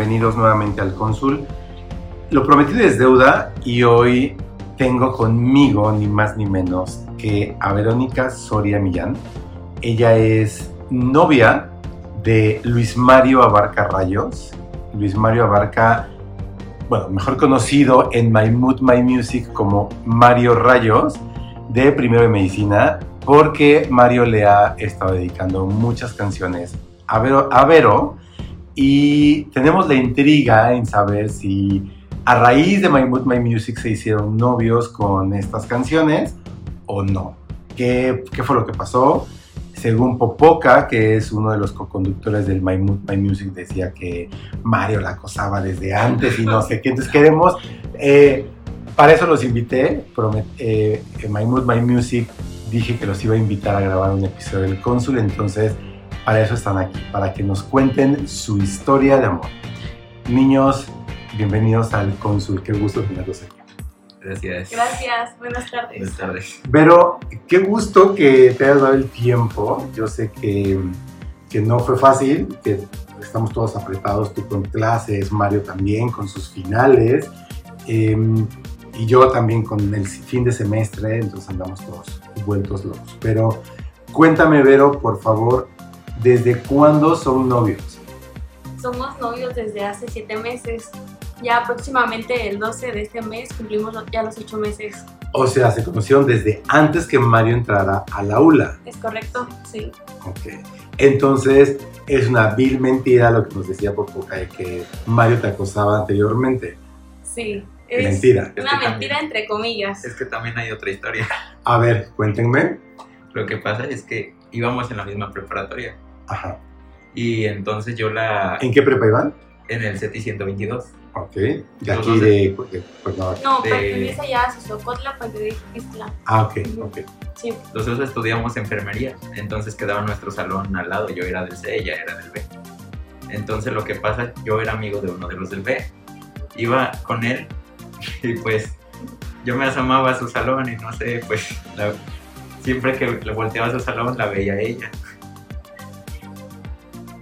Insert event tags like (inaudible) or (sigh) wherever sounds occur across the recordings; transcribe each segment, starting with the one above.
Bienvenidos nuevamente al Cónsul. Lo prometido es deuda y hoy tengo conmigo ni más ni menos que a Verónica Soria Millán. Ella es novia de Luis Mario Abarca Rayos. Luis Mario Abarca, bueno, mejor conocido en My Mood, My Music como Mario Rayos, de Primero de Medicina, porque Mario le ha estado dedicando muchas canciones a Vero, a Vero y tenemos la intriga en saber si a raíz de My Mood, My Music se hicieron novios con estas canciones o no. ¿Qué, qué fue lo que pasó? Según Popoca, que es uno de los co-conductores del My Mood, My Music, decía que Mario la acosaba desde antes y no sé qué. Entonces queremos, eh, para eso los invité, eh, en My Mood, My Music dije que los iba a invitar a grabar un episodio del Cónsul, entonces para eso están aquí, para que nos cuenten su historia de amor. Niños, bienvenidos al Cónsul, qué gusto tenerlos aquí. Gracias. Gracias, buenas tardes. Buenas tardes. Pero qué gusto que te hayas dado el tiempo. Yo sé que, que no fue fácil, que estamos todos apretados, tú con clases, Mario también con sus finales, eh, y yo también con el fin de semestre, entonces andamos todos vueltos locos. Pero cuéntame, Vero, por favor, ¿desde cuándo son novios? Somos novios desde hace siete meses. Ya próximamente el 12 de este mes cumplimos ya los ocho meses. O sea, se conocieron desde antes que Mario entrara a la aula. ¿Es correcto? Sí. Ok. Entonces, es una vil mentira lo que nos decía Popoca de que Mario te acosaba anteriormente. Sí. Es Mentira. Es una que mentira entre comillas. Es que también hay otra historia. A ver, cuéntenme. Lo que pasa es que íbamos en la misma preparatoria. Ajá. Y entonces yo la. ¿En qué prepa iban? En el CETI 122. Ok. De Los aquí de- de, de Cuernavaca. No, de- pertenece ya a Sosocotla, pertenece a Ixtla. Ah, ok, ok. Sí. Los dos estudiamos enfermería. Entonces quedaba nuestro salón al lado. Yo era del C, ella era del B. Entonces lo que pasa, yo era amigo de uno de los del B. Iba con él (laughs) y pues yo me asomaba a su salón y no sé, pues la- siempre que le volteaba a su salón la veía a ella.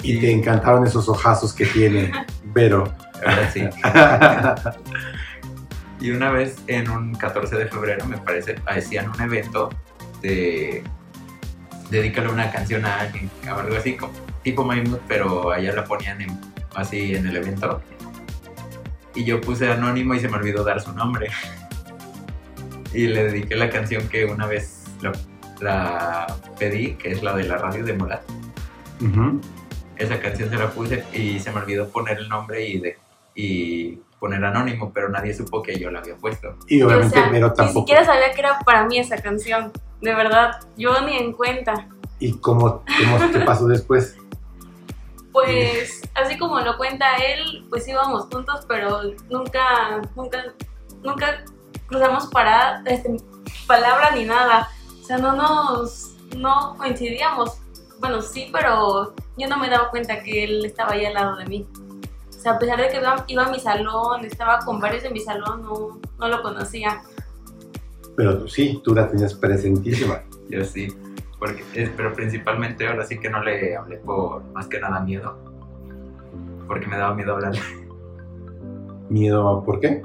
Y te encantaron esos ojazos que tiene Vero. Sí. (laughs) Y una vez en un 14 de febrero, me parece, hacían un evento de dedícale una canción a alguien, o algo así, como, tipo My Mood, pero allá la ponían en- así en el evento. Y yo puse anónimo y se me olvidó dar su nombre. Y le dediqué la canción que una vez la, la pedí, que es la de la radio de Morat. Ujú. Esa canción se la puse y se me olvidó poner el nombre y, de, y poner anónimo, pero nadie supo que yo la había puesto. Y Y, o obviamente sea, Vero ni tampoco. siquiera sabía que era para mí esa canción. De verdad, yo ni en cuenta. ¿Y cómo, cómo qué pasó después? Pues, así como lo cuenta él, pues íbamos juntos, pero nunca, nunca, nunca cruzamos para, este, palabra ni nada. O sea, no nos, no coincidíamos. Bueno, sí, pero yo no me daba cuenta que él estaba ahí al lado de mí. O sea, a pesar de que iba, iba a mi salón, estaba con varios de mi salón, no, no lo conocía. Pero tú sí, tú la tenías presentísima. (laughs) Yo sí, porque, eh, pero principalmente ahora sí que no le hablé por más que nada miedo, porque me daba miedo hablar. ¿Miedo por qué?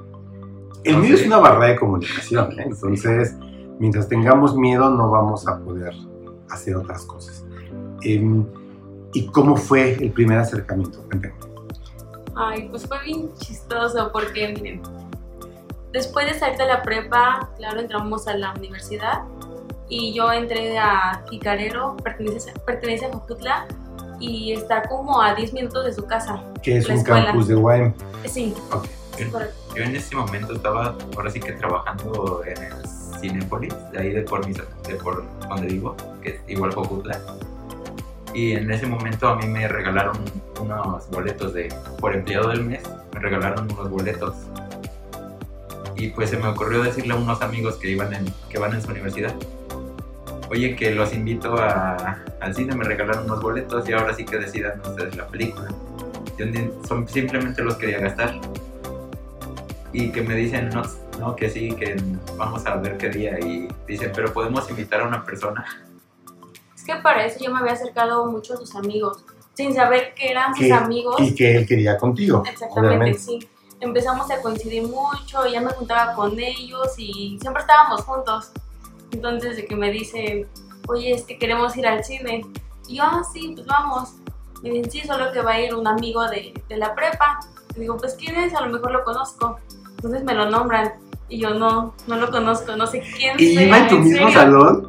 El No miedo sé. es una barrera de comunicación, ¿eh? entonces mientras tengamos miedo no vamos a poder hacer otras cosas. Em, ¿Y cómo fue el primer acercamiento? Cuéntame. Ay, pues fue bien chistoso porque, miren, después de salir de la prepa, claro, entramos a la universidad y yo entré a Jicarero, pertenece, pertenece a Jojutla y está como a 10 minutos de su casa. ¿Qué es un escuela. campus de UAM? Sí, Ok. sí, correcto. Yo en ese momento estaba ahora sí que trabajando en el Cinépolis, de ahí de por, mis, de por donde vivo, que es igual Jojutla. Y en ese momento a mí me regalaron unos boletos de, por empleado del mes, me regalaron unos boletos. Y pues se me ocurrió decirle a unos amigos que, iban en, que van en su universidad, oye, que los invito a, al cine, me regalaron unos boletos y ahora sí que decidan ustedes la película. Yo son, simplemente los quería gastar. Y que me dicen, no, no, que sí, que vamos a ver qué día. Y dicen, pero podemos invitar a una persona. Es que para eso yo me había acercado mucho a sus amigos, sin saber que eran sus amigos. Y que él quería contigo. Exactamente, sí. Empezamos a coincidir mucho, ya me juntaba con ellos y siempre estábamos juntos. Entonces, de que me dice, oye, es que queremos ir al cine. Y yo, ah, sí, pues vamos. Me dicen, sí, solo que va a ir un amigo de, de la prepa. Y digo, pues, ¿quién es? A lo mejor lo conozco. Entonces me lo nombran. Y yo no, no lo conozco, no sé quién ¿Y iba en tu mismo salón?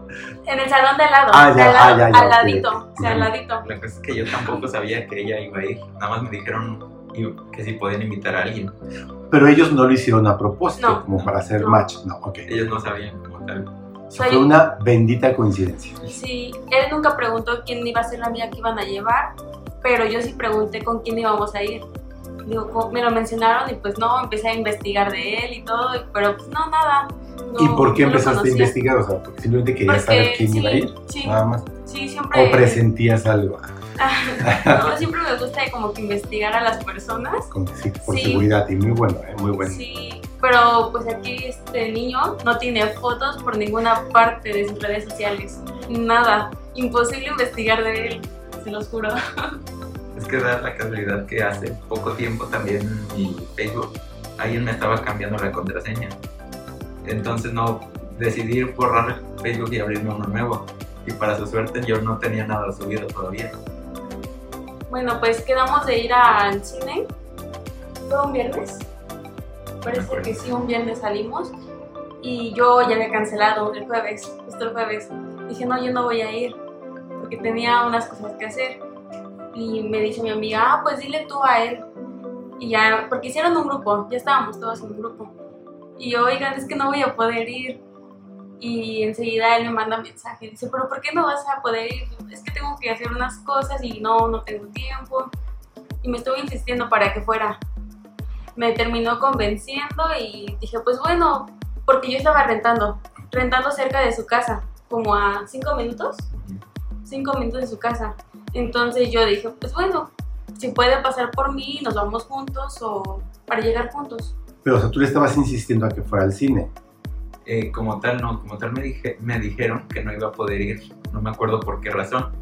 En el salón de al lado, ah, ya, al, ah, al ladito, o sea, al ladito. La cosa es que yo tampoco sabía que ella iba a ir, nada más me dijeron que si podían invitar a alguien. Pero ellos no lo hicieron a propósito, como para hacer match, no, ok. Ellos no sabían como tal. fue una bendita coincidencia. Sí, él nunca preguntó quién iba a ser la amiga que iban a llevar, pero yo sí pregunté con quién íbamos a ir digo, me lo mencionaron y pues no, empecé a investigar de él y todo, pero pues no, nada. ¿Y por qué empezaste a investigar? O sea, porque simplemente querías saber quién iba a ir, sí, nada más. Sí, siempre. ¿O presentías algo? (laughs) no, siempre me gusta como que investigar a las personas. Como que sí, por seguridad, y muy bueno, ¿eh? muy bueno. Sí, pero pues aquí este niño no tiene fotos por ninguna parte de sus redes sociales, nada. Imposible investigar de él, se los juro. (laughs) Es que da la casualidad que hace poco tiempo también mi Facebook, alguien me estaba cambiando la contraseña. Entonces no decidí borrar Facebook y abrirme uno nuevo. Y para su suerte yo no tenía nada subido todavía. Bueno, pues quedamos de ir al cine. ¿Fue un viernes? Parece que sí, un viernes salimos. Y yo ya había cancelado el jueves, justo el jueves. Dije, no, yo no voy a ir, porque tenía unas cosas que hacer. Y me dice mi amiga, ah, pues dile tú a él. Y ya, porque hicieron un grupo, ya estábamos todos en un grupo. Y yo, oigan, es que no voy a poder ir. Y enseguida él me manda mensaje, dice, pero ¿por qué no vas a poder ir? Es que tengo que hacer unas cosas y no, no tengo tiempo. Y me estuvo insistiendo para que fuera. Me terminó convenciendo y dije, pues bueno, porque yo estaba rentando, rentando cerca de su casa, como a cinco minutos, cinco minutos de su casa. Entonces yo dije, pues bueno, si puede pasar por mí, nos vamos juntos o para llegar juntos. Pero o sea, tú le estabas insistiendo a que fuera al cine. Eh, como tal, no, como tal me, dije, me dijeron que no iba a poder ir, no me acuerdo por qué razón.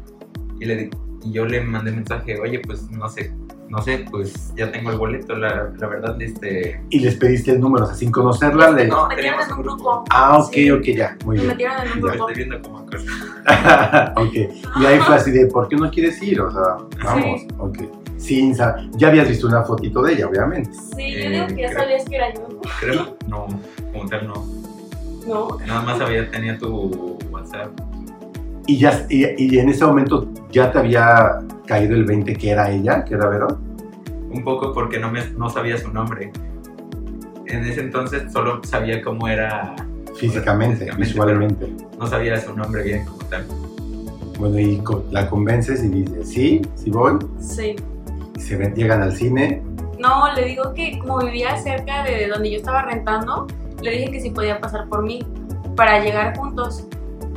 Y, le, y yo le mandé mensaje, oye, pues no sé, no sé, pues ya tengo el boleto, la, la verdad, este... ¿Y les pediste el número, o sea, sin conocerla? Le... No, metieron en un grupo. Ah, ok, ok, ya, muy bien. Me metieron en un (laughs) grupo. estoy viendo como (laughs) ok, y ahí fue así de, ¿por qué no quieres ir? O sea, vamos, sí. ok. Sin ya habías visto una fotito de ella, obviamente. Sí, yo digo que ya eh, sabías que era yo. Creo, no, como tal no. No. Nada más había, tenía tu WhatsApp. Y, ya, y, y, en ese momento ya te había caído el 20 que era ella, que era Verón. Un poco porque no, me, no sabía su nombre. En ese entonces solo sabía cómo era físicamente, visualmente. No sabía su nombre bien como tal. Bueno, y la convences y dices, ¿sí? ¿Sí voy? Sí. Y se ven, llegan al cine. No, le digo que como vivía cerca de donde yo estaba rentando, le dije que sí podía pasar por mí para llegar juntos.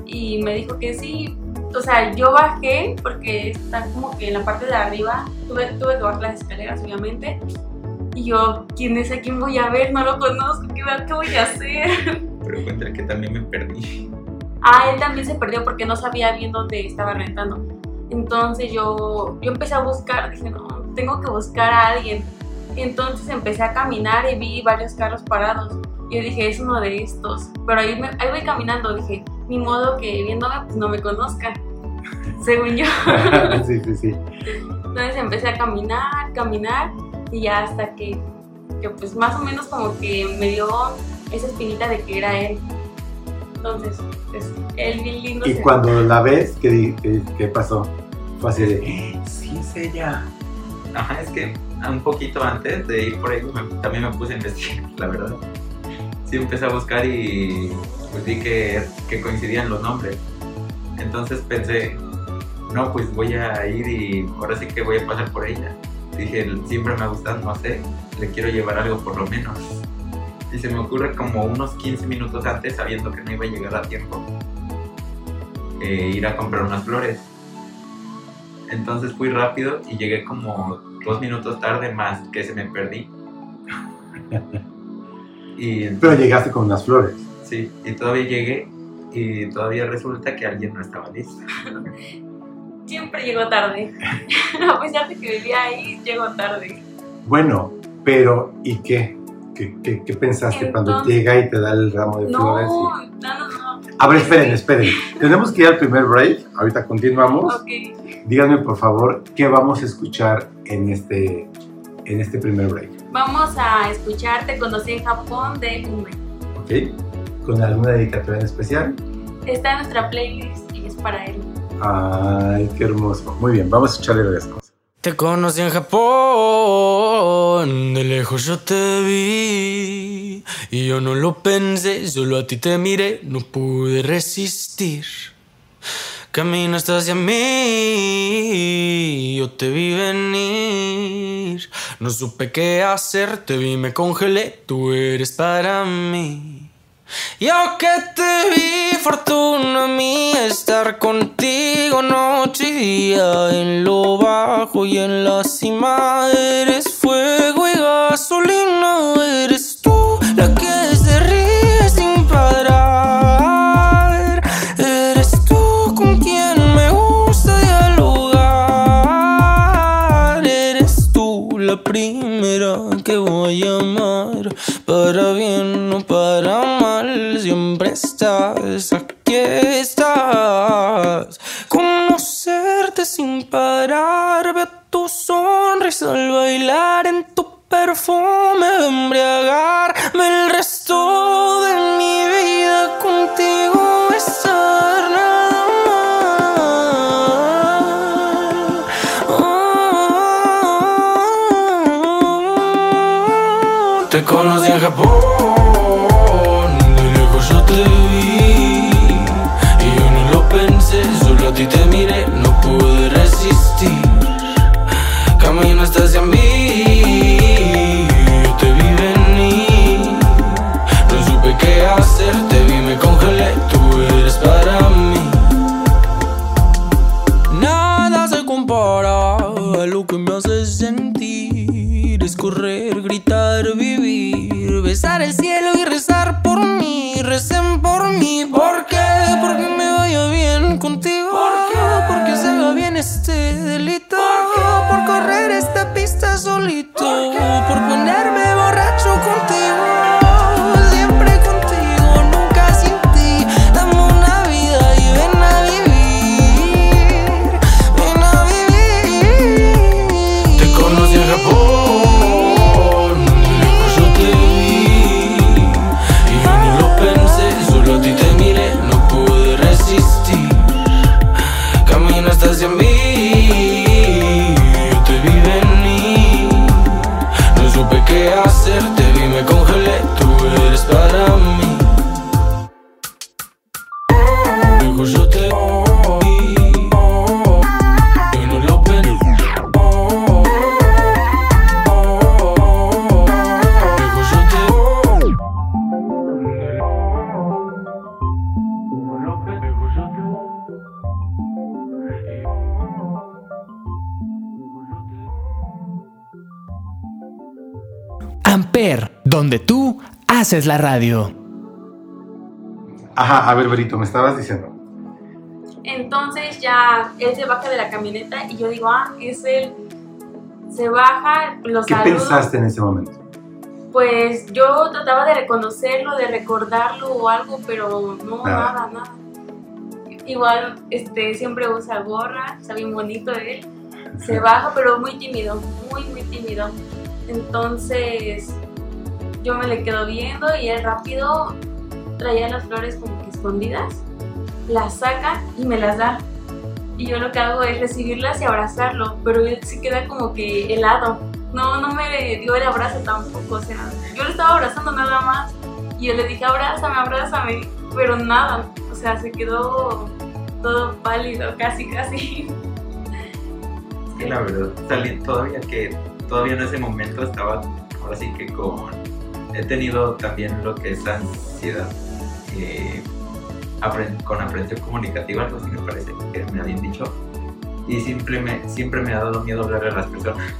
Y me dijo que sí. O sea, yo bajé porque está como que en la parte de arriba, tuve, tuve que bajar las escaleras obviamente. Y yo, ¿quién es? ¿A quién voy a ver? No lo conozco, ¿qué, qué voy a hacer? Pero encuentra que también me perdí. Ah, él también se perdió porque no sabía bien dónde estaba rentando. Entonces yo, yo empecé a buscar, dije, no, tengo que buscar a alguien. Entonces empecé a caminar y vi varios carros parados. Y yo dije, es uno de estos. Pero ahí, ahí voy caminando, dije, ni modo que viéndome, pues no me conozcan. (laughs) Según yo. (laughs) sí, sí, sí. Entonces empecé a caminar, caminar. Y ya hasta que, que pues más o menos como que me dio esa espinita de que era él. Entonces, es él bien lindo. Y cuando la ves, ¿qué, qué, pasó? Fue así de, eh, sí es ella. Ajá, es que un poquito antes de ir por ahí también me puse a investigar, (laughs) la verdad. Sí, empecé a buscar y pues vi que, que coincidían los nombres. Entonces pensé, no, pues voy a ir y ahora sí que voy a pasar por ella. Dije, siempre me ha gustado, no sé, le quiero llevar algo por lo menos. Y se me ocurre como unos 15 minutos antes, sabiendo que no iba a llegar a tiempo, eh, ir a comprar unas flores. Entonces fui rápido y llegué como dos minutos tarde más que se me perdí. (laughs) y Pero llegaste con unas flores. Sí, y todavía llegué y todavía resulta que alguien no estaba listo. (laughs) Siempre llego tarde. (laughs) A pesar de que vivía ahí, llego tarde. Bueno, pero ¿y qué? ¿Qué, qué- qué pensaste cuando Entonces- llega y te da el ramo de No, flores? no, y- no, no. A ver, esperen, esperen. Tenemos que ir al primer break. Ahorita continuamos. Ok. Díganme, por favor, qué vamos a escuchar en este, en este primer break. Vamos a escuchar Te conocí en Japón de Ume. ¿Ok? ¿Con alguna dedicatoria en especial? Está en nuestra playlist y es para él. Ay, qué hermoso. Muy bien, vamos a escucharle las cosas. Te conocí en Japón, de lejos yo te vi y yo no lo pensé, solo a ti te miré, no pude resistir. Caminaste hacia mí, yo te vi venir, no supe qué hacer, te vi, me congelé, tú eres para mí. Yo que te vi, fortuna mía, estar contigo noche y día, en lo bajo y en la cima, eres fuego y gasolina, eres siempre estás, aquí estás. Conocerte sin parar, ver tu sonrisa al bailar en tu perfume, embriagarme donde tú haces la radio. Ajá, a ver, Berito, me estabas diciendo. Entonces ya él se baja de la camioneta y yo digo, ah, es él. Se baja, lo ¿Qué saludo. pensaste en ese momento? Pues yo trataba de reconocerlo, de recordarlo o algo, pero no, Nada. nada, nada. Igual, este, siempre usa gorra, está bien bonito él. Se baja, pero muy tímido, muy, muy tímido. Entonces, yo me le quedo viendo y él rápido traía las flores como que escondidas, las saca y me las da. Y yo lo que hago es recibirlas y abrazarlo, pero él se queda como que helado. No, no me dio el abrazo tampoco, o sea, yo lo estaba abrazando nada más. Y yo le dije, abrázame, abrázame. pero nada, o sea, se quedó todo pálido, casi, casi. Es que la verdad, todavía que todavía en ese momento estaba, ahora sí que con, he tenido también lo que es ansiedad, eh, con aprensión comunicativa, algo así me parece que me habían dicho, y siempre me, siempre me ha dado miedo hablarle a las personas.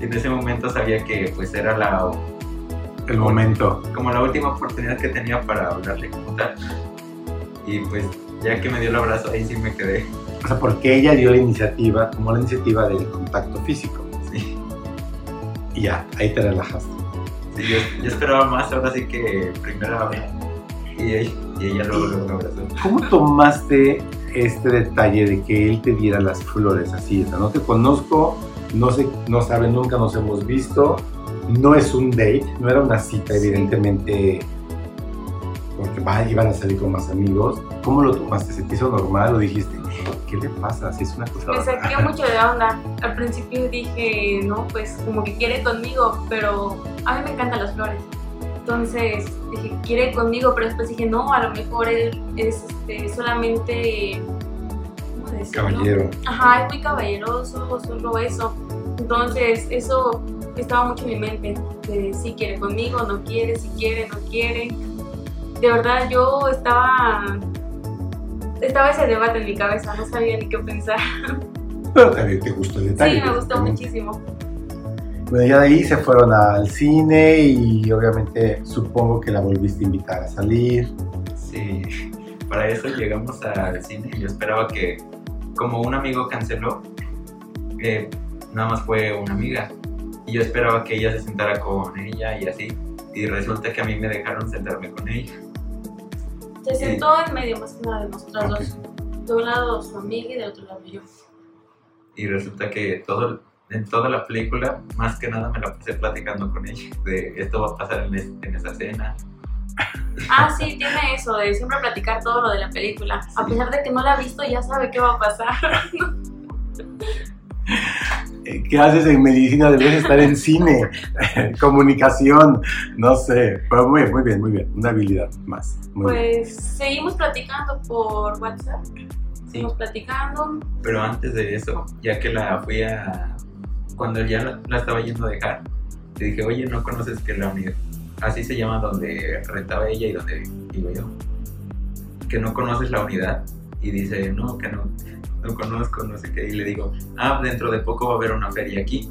Y en ese momento sabía que pues era la, El momento. como la última oportunidad que tenía para hablarle como tal. Y pues ya que me dio el abrazo, ahí sí me quedé. O sea, porque ella dio la iniciativa, tomó la iniciativa del contacto físico. Sí. Y ya, ahí te relajaste. Sí, yo, yo esperaba más, ahora sí que primero vez. Y, ella- y ella luego, luego me abrazó. ¿Cómo tomaste este detalle de que él te diera las flores así? O sea, no te conozco, no, sé, no sabe, nunca nos hemos visto, no es un date, no era una cita, evidentemente, porque iban a salir con más amigos. ¿Cómo lo tomaste? ¿Se te hizo normal o dijiste, qué le pasa? Si es una cosa Me saqué rara. mucho de onda. Al principio dije, no, pues como que quiere conmigo, pero a mí me encantan las flores. Entonces dije, quiere conmigo, pero después dije, no, a lo mejor él es este, solamente. ¿Cómo decirlo? Caballero. Ajá, es muy caballeroso, solo eso. Entonces, eso estaba mucho en mi mente, de si quiere conmigo, no quiere, si quiere, no quiere. De verdad, yo estaba... Estaba ese debate en mi cabeza, no sabía ni qué pensar. Pero también te gustó el detalle. Sí, me gustó también. muchísimo. Bueno, ya de ahí se fueron al cine y obviamente supongo que la volviste a invitar a salir. Sí, para eso llegamos al cine y yo esperaba que, como un amigo canceló, eh, nada más fue una amiga. Y yo esperaba que ella se sentara con ella y así. Y resulta que a mí me dejaron sentarme con ella. Se sentó en medio más que nada de nosotras dos. De un lado su amiga y de otro lado yo. Y resulta que todo, en toda la película, más que nada me la pasé platicando con ella. De esto va a pasar en, es- en esa escena. Ah, sí, tiene eso de siempre platicar todo lo de la película. A Sí. pesar de que no la ha visto, ya sabe qué va a pasar. (laughs) ¿Qué haces en medicina? Debes estar en cine, (laughs) comunicación, no sé. Pero muy bien, muy bien, muy bien. Una habilidad más. Muy bien. Pues seguimos platicando por WhatsApp. Sí, Seguimos platicando. pero antes de eso, ya que la fui a... Cuando ya la, la estaba yendo a dejar, le dije, oye, ¿no conoces que la unidad? Así se llama donde rentaba ella y donde vivo yo. Que no conoces la unidad. Y dice, no, que no, no conozco, no sé qué. Y le digo, ah, dentro de poco va a haber una feria aquí.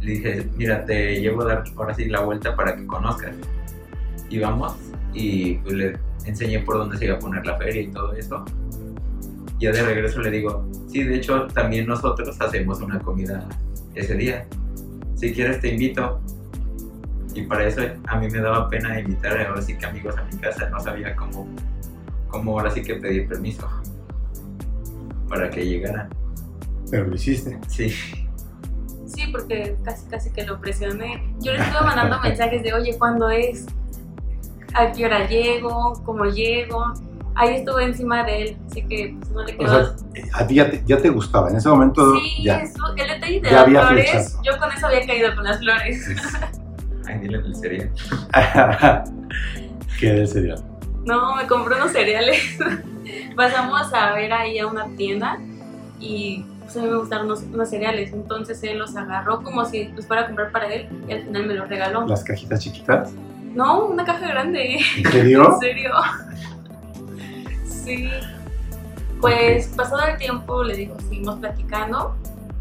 Le dije, mira, te llevo a dar ahora sí la vuelta para que conozcas. Y vamos, y pues le enseñé por dónde se iba a poner la feria y todo eso. Ya de regreso le digo, sí, de hecho también nosotros hacemos una comida ese día. Si quieres te invito. Y para eso a mí me daba pena invitar ahora sí que amigos a mi casa, no sabía cómo, cómo ahora sí que pedir permiso para que llegaran. Pero lo hiciste. Sí, Sí, porque casi casi que lo presioné. Yo le estuve mandando (laughs) mensajes de, oye, ¿cuándo es? ¿A qué hora llego? ¿Cómo llego? Ahí estuve encima de él, así que pues, no le O quedó. sea, eh, a ti ya te, ya te gustaba. En ese momento sí, ya. eso, el detalle de Ya las flores, flechazo. yo con eso había caído con las flores. ay, dile el cereal. (laughs) ¿Qué del cereal? No, me compré unos cereales. (laughs) Pasamos a ver ahí a una tienda y pues a mí me gustaron unos, unos cereales. Entonces él los agarró como si los fuera a comprar para él y al final me los regaló. Las cajitas chiquitas. No, una caja grande. ¿En (laughs) serio? ¿En serio? Sí. Pues pasado el tiempo, le digo, seguimos platicando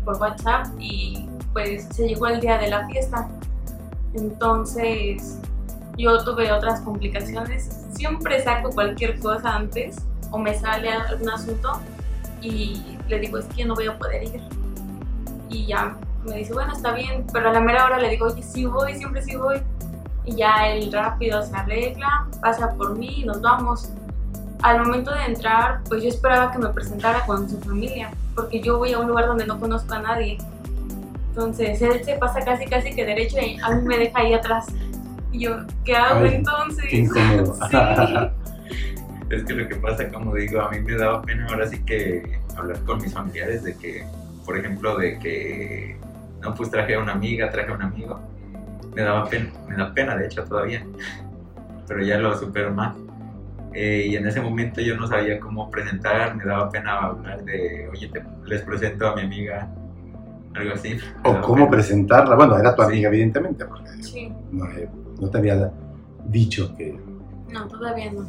por WhatsApp y pues se llegó el día de la fiesta. Entonces yo tuve otras complicaciones. Siempre saco cualquier cosa antes o me sale algún asunto y le digo, es que no voy a poder ir. Y ya me dice, bueno, está bien, pero a la mera hora le digo, oye, sí voy, siempre sí voy. Y ya él rápido se arregla, pasa por mí y nos vamos. Al momento de entrar, pues yo esperaba que me presentara con su familia, porque yo voy a un lugar donde no conozco a nadie. Entonces él se pasa casi casi que derecho y a mí me deja ahí atrás. Y yo, ¿qué hago Ay, entonces? Qué incómodo. (laughs) Sí. (laughs) Es que lo que pasa, como digo, a mí me daba pena ahora sí que hablar con mis familiares de que, por ejemplo, de que, no, pues traje a una amiga, traje a un amigo. Me daba pena, me da pena de hecho todavía, pero ya lo supero más. Eh, y en ese momento yo no sabía cómo presentar, me daba pena hablar de, oye, te- les presento a mi amiga, algo así. O cómo pena. presentarla. Bueno, era tu amiga, evidentemente, porque Sí, no, eh, no te había dicho que... no, todavía no.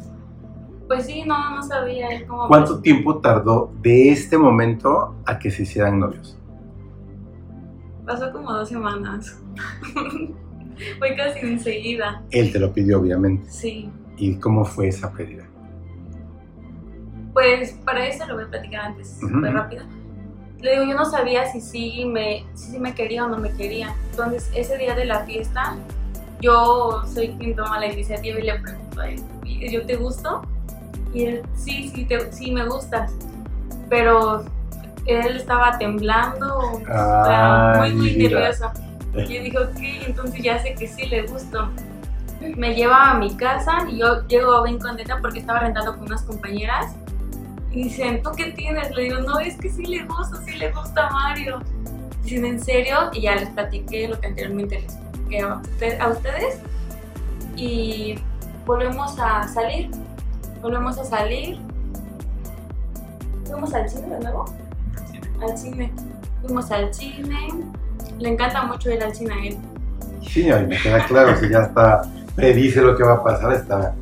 Pues sí, no, no sabía él cómo. ¿Cuánto tiempo tardó de este momento a que se hicieran novios? Pasó como dos semanas. (laughs) Fue casi enseguida. Él te lo pidió, obviamente. Sí. ¿Y cómo fue esa pedida? Pues para eso lo voy a platicar antes, súper rápido. Le digo, yo no sabía si sí me, si sí me quería o no me quería. Entonces, ese día de la fiesta, yo soy quien toma la iniciativa y le pregunto a él, "¿Y ¿yo te gusto? Y él, sí, sí, te- sí me gustas. Pero él estaba temblando, Ay, muy, muy mira. nervioso. Y yo dije, ok, entonces ya sé que sí le gusto. Me lleva a mi casa y yo llego bien contenta porque estaba rentando con unas compañeras. Y dicen, ¿tú qué tienes? Le digo, no, es que sí le gusta, sí le gusta a Mario. Dicen, ¿en serio? Y ya les platiqué lo que anteriormente les a, usted- a ustedes. Y volvemos a salir. Volvemos a salir. Fuimos al cine de nuevo al cine. Fuimos al cine. Le encanta mucho ir al cine a él. Sí, me queda claro, si ya está, predice lo que va a pasar, está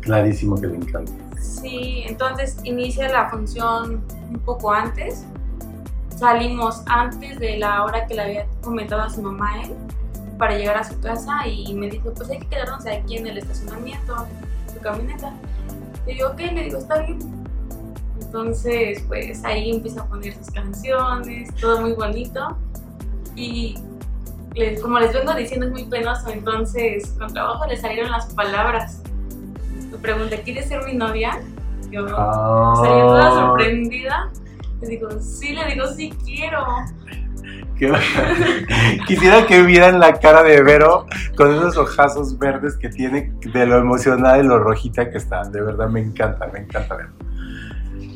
clarísimo que le encanta. Sí, entonces inicia la función un poco antes. Salimos antes de la hora que le había comentado a su mamá a él para llegar a su casa y me dijo, pues hay que quedarnos aquí en el estacionamiento, su camioneta. Le digo, ok, le digo, está bien. Entonces, pues ahí empieza a poner sus canciones, todo muy bonito. Y les- como les vengo diciendo, es muy penoso, entonces con trabajo le salieron las palabras. Me pregunta, ¿quieres ser mi novia? Yo salí toda sorprendida. Le digo, sí, le digo, sí quiero. (laughs) Quisiera que vieran la cara de Vero con esos ojazos verdes que tiene de lo emocionada y lo rojita que está. De verdad me encanta, me encanta verlo.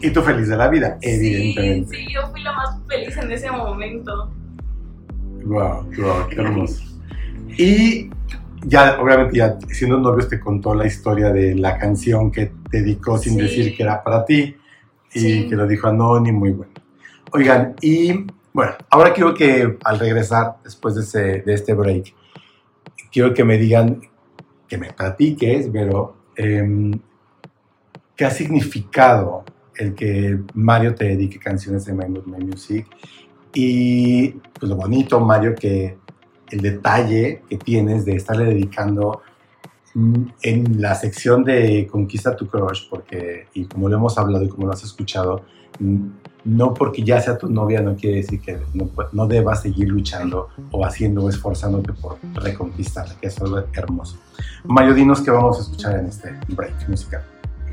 Y tú feliz de la vida, evidentemente. Sí, sí, yo fui la más feliz en ese momento. Wow, wow, qué hermoso. Y ya, obviamente, ya siendo novios, te contó la historia de la canción que te dedicó sin Sí. decir que era para ti y Sí. que lo dijo anónimo muy bueno. Oigan, y bueno, ahora quiero que al regresar después de, ese- de este break, quiero que me digan, que me platiques, pero em, ¿qué ha significado el que Mario te dedique canciones de Mood, My Music? Y pues lo bonito, Mario, que el detalle que tienes de estarle dedicando mm, en la sección de Conquista tu Crush, porque, y como lo hemos hablado y como lo has escuchado, no porque ya sea tu novia no quiere decir que no, debas seguir luchando o haciendo o esforzándote por reconquistarla, que es lo hermoso. Mario, dinos qué vamos a escuchar en este break musical.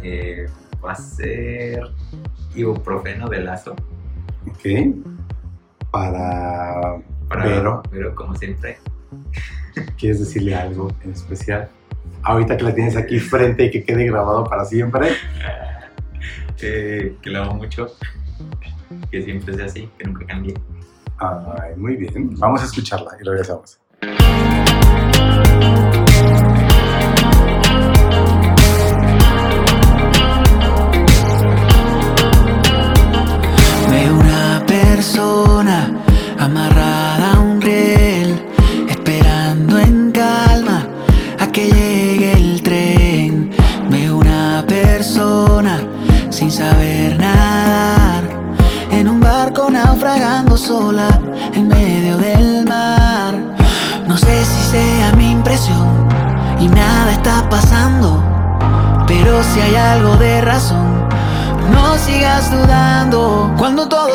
Eh, va a ser ibuprofeno de lazo. ¿Ok? Para Para Vero. Vero, como siempre. (laughs) ¿Quieres decirle algo en especial? Ahorita que la tienes aquí frente y que quede grabado para siempre. Eh, que la amo mucho. Que siempre sea así, que nunca cambie. Ay, muy bien. Vamos a escucharla y regresamos. Veo una persona sola en medio del mar. No sé si sea mi impresión y nada está pasando, pero si hay algo de razón. No sigas dudando cuando todo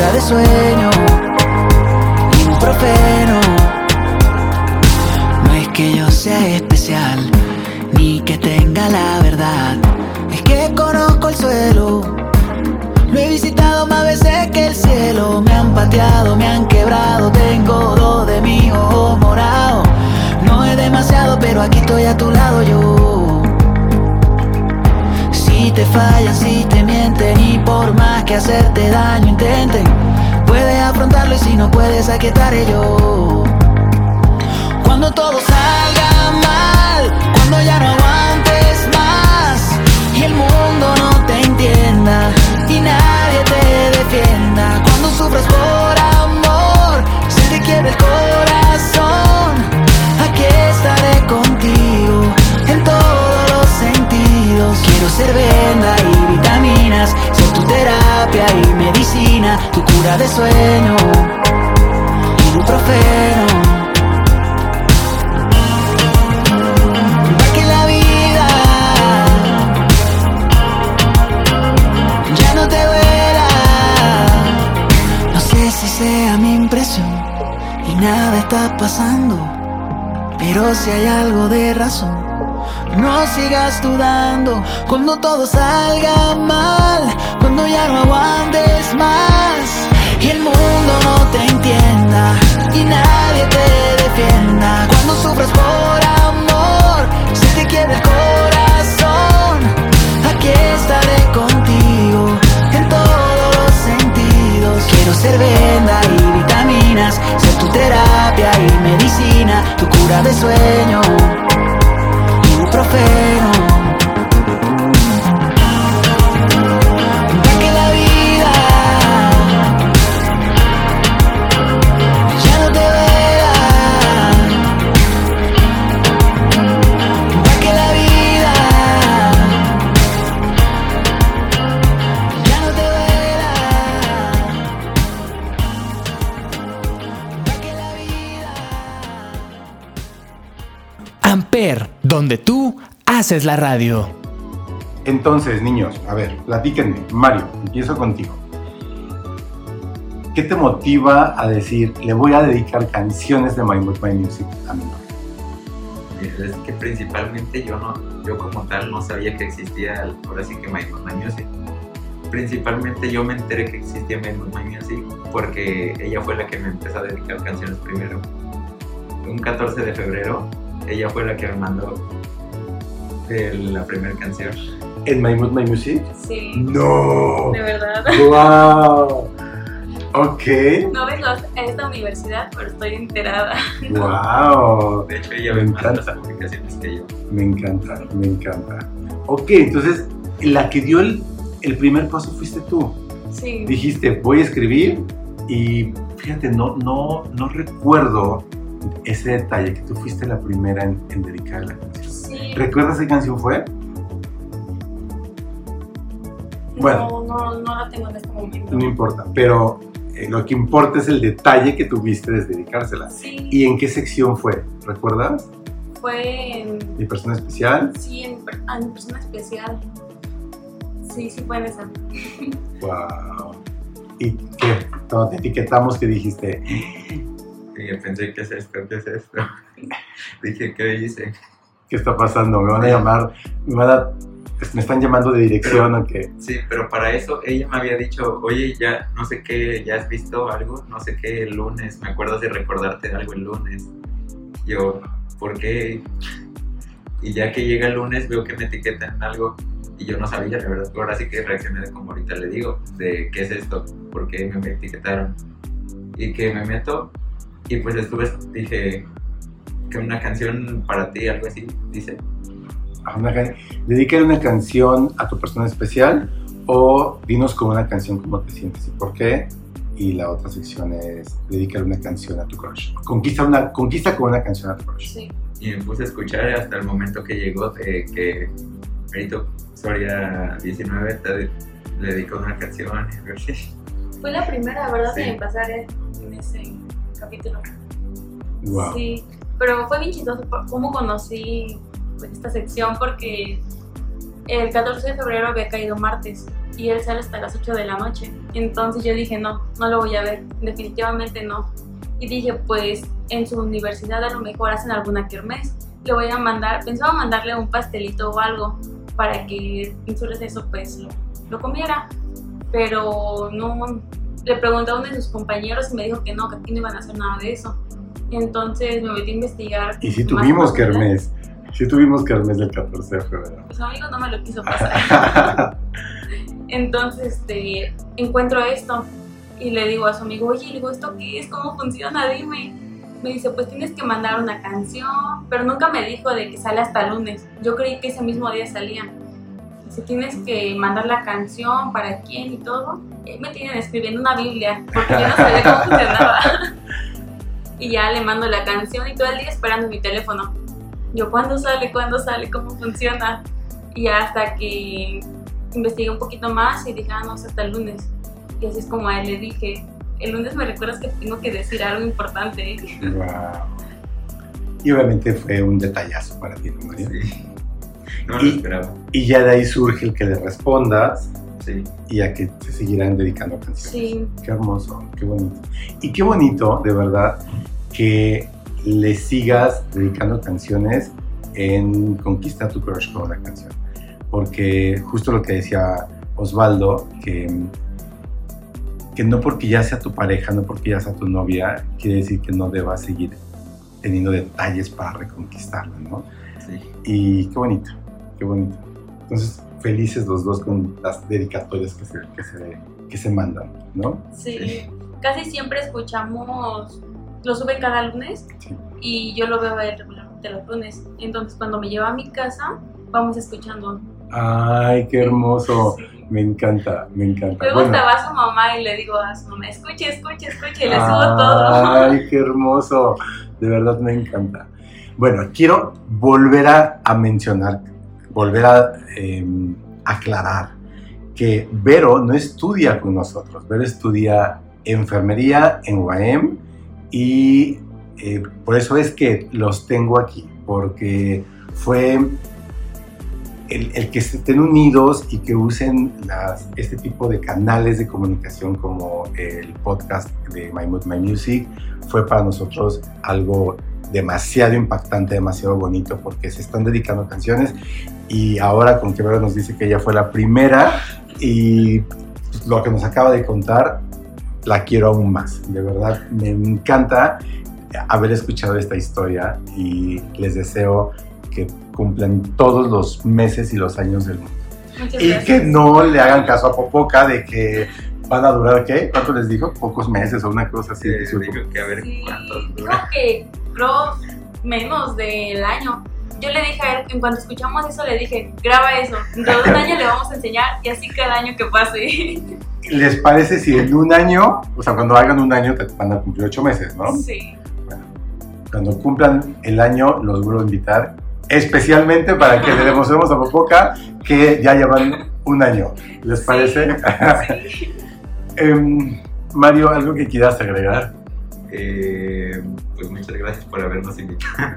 de sueño ibuprofeno. No es que yo sea especial, ni que tenga la verdad. Es que conozco el suelo Lo he visitado más veces que el cielo. Me han pateado, me han quebrado. Tengo dos de mi ojo morado. No es demasiado, pero aquí estoy a tu lado yo. Si te fallan, si te mienten y por más que hacerte daño intenten, puedes afrontarlo y si no puedes, aquí yo. Cuando todo salga mal, cuando ya no aguantes más y el mundo no sigas dudando cuando todo salga mal, cuando ya no aguantes más y el mundo no te entienda y nadie te defienda. Cuando sufres por amor, se te quiebra el corazón. Aquí estaré contigo en todos los sentidos. Quiero ser venda y vitaminas, ser tu terapia y medicina, tu cura de sueño, ibuprofeno. Haces la radio. Entonces, niños, a ver, platíquenme. Mario, empiezo contigo. ¿Qué te motiva a decir, le voy a dedicar canciones de My Music a mi novia? Es que principalmente yo no, yo como tal no sabía que existía, ahora sí que My Music. Principalmente yo me enteré que existía My Music porque ella fue la que me empezó a dedicar canciones primero. Un 14 de febrero, ella fue la que me mandó el- la primera canción. ¿En My Mood, My Music? Sí, ¡No! de verdad. ¡Wow! Ok. No ves los- esta universidad, pero estoy enterada. ¡Wow! De hecho, ella Me encanta. las que yo. Me encanta, me encanta. Ok, entonces, la que dio el, el primer paso fuiste tú. Sí. dijiste, voy a escribir y fíjate, no, no, no recuerdo ese detalle, que tú fuiste la primera en, en dedicar la canción. Sí. ¿Recuerdas qué canción fue? Bueno. No, no, no la tengo en este momento. No importa, pero eh, lo que importa es el detalle que tuviste de dedicársela. Sí, ¿Y en qué sección fue? ¿Recuerdas? fue en. ¿Mi persona especial? Sí, en, ah, en persona especial. Sí, sí fue en esa. ¡Wow! ¿Y qué? Cuando te etiquetamos, ¿qué dijiste? Y yo pensé, ¿qué es esto? ¿Qué es esto? (laughs) Dije, ¿qué hice? ¿Qué está pasando? ¿Me van a llamar? ¿Me, van a- me están llamando de dirección o qué? Sí, pero para eso ella me había dicho, oye, ya no sé qué, ¿ya has visto algo? No sé qué el lunes, me acuerdo de recordarte algo el lunes. Yo, ¿por qué? Y ya que llega el lunes veo que me etiquetan algo y yo no sabía, la verdad. Ahora sí que reaccioné como ahorita le digo, de qué es esto, por qué me etiquetaron. Y que me meto y pues estuve, dije, que una canción para ti, algo así, dice. una Dedícale una canción a tu persona especial o dinos con una canción cómo te sientes y por qué. Y la otra sección es dedícale una canción a tu crush. Conquista, una, conquista con una canción a tu crush. Sí. y me puse a escuchar hasta el momento que llegó de que Benito Soria 19 te le dedicó una canción. Fue la primera, ¿verdad? Sí. En pasar en en ese capítulo. Wow. Sí, pero fue bien chistoso cómo conocí pues, esta sección porque el 14 de febrero había caído martes y él sale hasta las 8 de la noche. Entonces yo dije, no, no lo voy a ver, definitivamente no. Y dije, pues en su universidad a lo mejor hacen alguna kermés. Le voy a mandar, pensaba mandarle un pastelito o algo para que en su receso pues lo, lo comiera. pero no, le pregunté a uno de sus compañeros y me dijo que no, que aquí no iban a hacer nada de eso. Entonces me metí a investigar. Y más tuvimos kermés. Sí tuvimos kermés el 14 de febrero. Pues amigo no me lo quiso (laughs) pasar. Entonces, este, encuentro esto y le digo a su amigo, oye, digo, ¿esto qué es? ¿Cómo funciona? Dime. Me dice, pues tienes que mandar una canción, pero nunca me dijo de que sale hasta lunes. Yo creí que ese mismo día salía. Dice, tienes que mandar la canción, para quién y todo. Y me tienen escribiendo una Biblia, porque yo no sabía cómo funcionaba. (laughs) y ya le mando la canción y todo el día esperando mi teléfono. Yo, ¿cuándo sale? ¿Cuándo sale? ¿Cómo funciona? Y hasta que investigué un poquito más y dije, ah, no, hasta el lunes. Y así es como a él le dije, el lunes me recuerdas que tengo que decir algo importante. Wow. Y obviamente fue un detallazo para ti, ¿no, María? Sí. No lo Y- esperaba. Y ya de ahí surge el que le respondas Sí. y a que se seguirán dedicando canciones. Sí, Qué hermoso, qué bonito. Y qué bonito, de verdad, que le sigas dedicando canciones en Conquista tu crush con una canción. Porque justo lo que decía Osvaldo, que, que no porque ya sea tu pareja, no porque ya sea tu novia, quiere decir que no debas seguir teniendo detalles para reconquistarla, ¿no? Sí. Y qué bonito, qué bonito. Entonces, felices los dos con las dedicatorias que se, que se, que se mandan, ¿no? sí. Casi siempre escuchamos, lo sube cada lunes Sí. y yo lo veo regularmente los lunes. Entonces cuando me lleva a mi casa, vamos escuchando. Ay, qué hermoso. Sí. Me encanta, me encanta. Luego Bueno, hasta va su mamá y le digo a su mamá, escuche, escuche, escuche, y le subo todo. Ay, qué hermoso. De verdad me encanta. Bueno, quiero volver a, a mencionar, volver a eh, aclarar que Vero no estudia con nosotros. Vero estudia enfermería en UAM y eh, por eso es que los tengo aquí, porque fue el, el que estén unidos y que usen las, este tipo de canales de comunicación como el podcast de My Mood, My Music fue para nosotros algo demasiado impactante, demasiado bonito, porque se están dedicando canciones y ahora con que Vero nos dice que ella fue la primera y lo que nos acaba de contar, la quiero aún más. De verdad, me encanta haber escuchado esta historia y les deseo que cumplan todos los meses y los años del mundo. Muchas Y gracias. que no le hagan caso a Popoca de que van a durar, ¿qué? ¿Cuánto les dijo? Pocos meses o una cosa así. Sí, dijo que a ver Sí, cuántos creo dura. que creo menos del año. Yo le dije a él, en cuanto escuchamos eso, le dije, graba eso. Dentro de un (laughs) año le vamos a enseñar y así cada año que pase. (laughs) ¿Les parece si en un año, o sea, cuando hagan un año, te van a cumplir ocho meses, ¿no? Sí. Cuando cumplan el año, los vuelvo a invitar, especialmente para que le (laughs) demostremos a Popoca que ya llevan un año. ¿Les parece? Sí. Em, Mario, ¿algo que quieras agregar? Eh, pues muchas gracias por habernos invitado.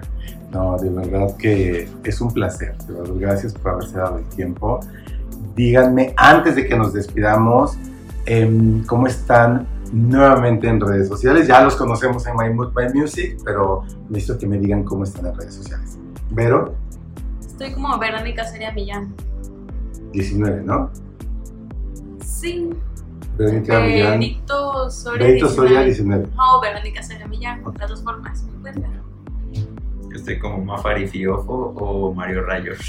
No, de verdad que es un placer. De verdad, gracias por haberse dado el tiempo. Díganme, antes de que nos despidamos, em, ¿cómo están nuevamente en redes sociales? Ya los conocemos en My Mood, My Music, pero necesito que me digan cómo están en redes sociales. Vero, Estoy como Verónica Soria Millán. 19, ¿no? Sí. Verónica Millán. Benito Soria Benito Soria, 19. 19. No, Verónica Soria Millán, las dos formas. me encuentran. Estoy como Mafari Fiofo o Mario Rayo. (laughs)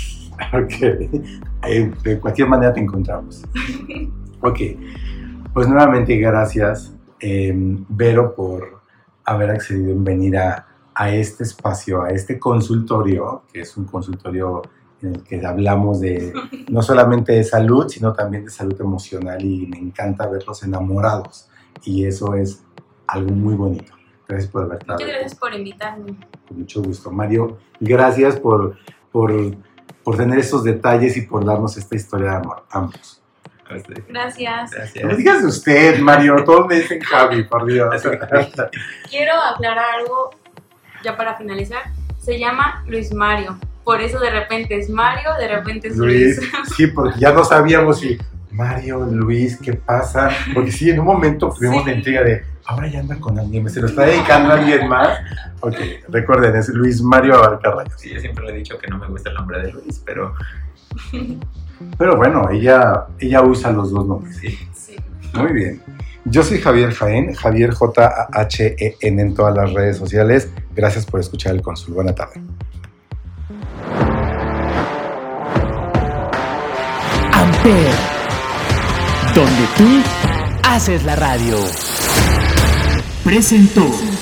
Ok. Eh, de cualquier manera te encontramos. (laughs) Ok. Pues nuevamente gracias, eh, Vero, por haber accedido en venir a, a este espacio, a este consultorio, que es un consultorio en el que hablamos de no solamente de salud, sino también de salud emocional y me encanta verlos enamorados. Y eso es algo muy bonito. Gracias por haber estado. Muchas gracias por invitarme. Con mucho gusto. Mario, gracias por, por, por tener esos detalles y por darnos esta historia de amor. Ambos. Este, Gracias. No Gracias. digas de usted, Mario. Todos me dicen Javi, por Dios. Quiero aclarar algo ya para finalizar. Se llama Luis Mario. Por eso de repente es Mario, de repente es Luis, Luis. (laughs) sí, porque ya no sabíamos si Mario, Luis, ¿qué pasa? Porque sí, en un momento tuvimos Sí. la intriga de ahora ya anda con alguien, se lo está dedicando a alguien más. Ok, recuerden, es Luis Mario Abarca Rayos. Sí, yo siempre le he dicho que no me gusta el nombre de Luis, pero (laughs) Pero bueno, ella, ella usa los dos nombres. sí. Sí. Muy bien. Yo soy Javier Jaén, Javier J-A-H-E-N en todas las redes sociales. Gracias por escuchar el Consul. Buena tarde. Amper, donde tú haces la radio. Presentó.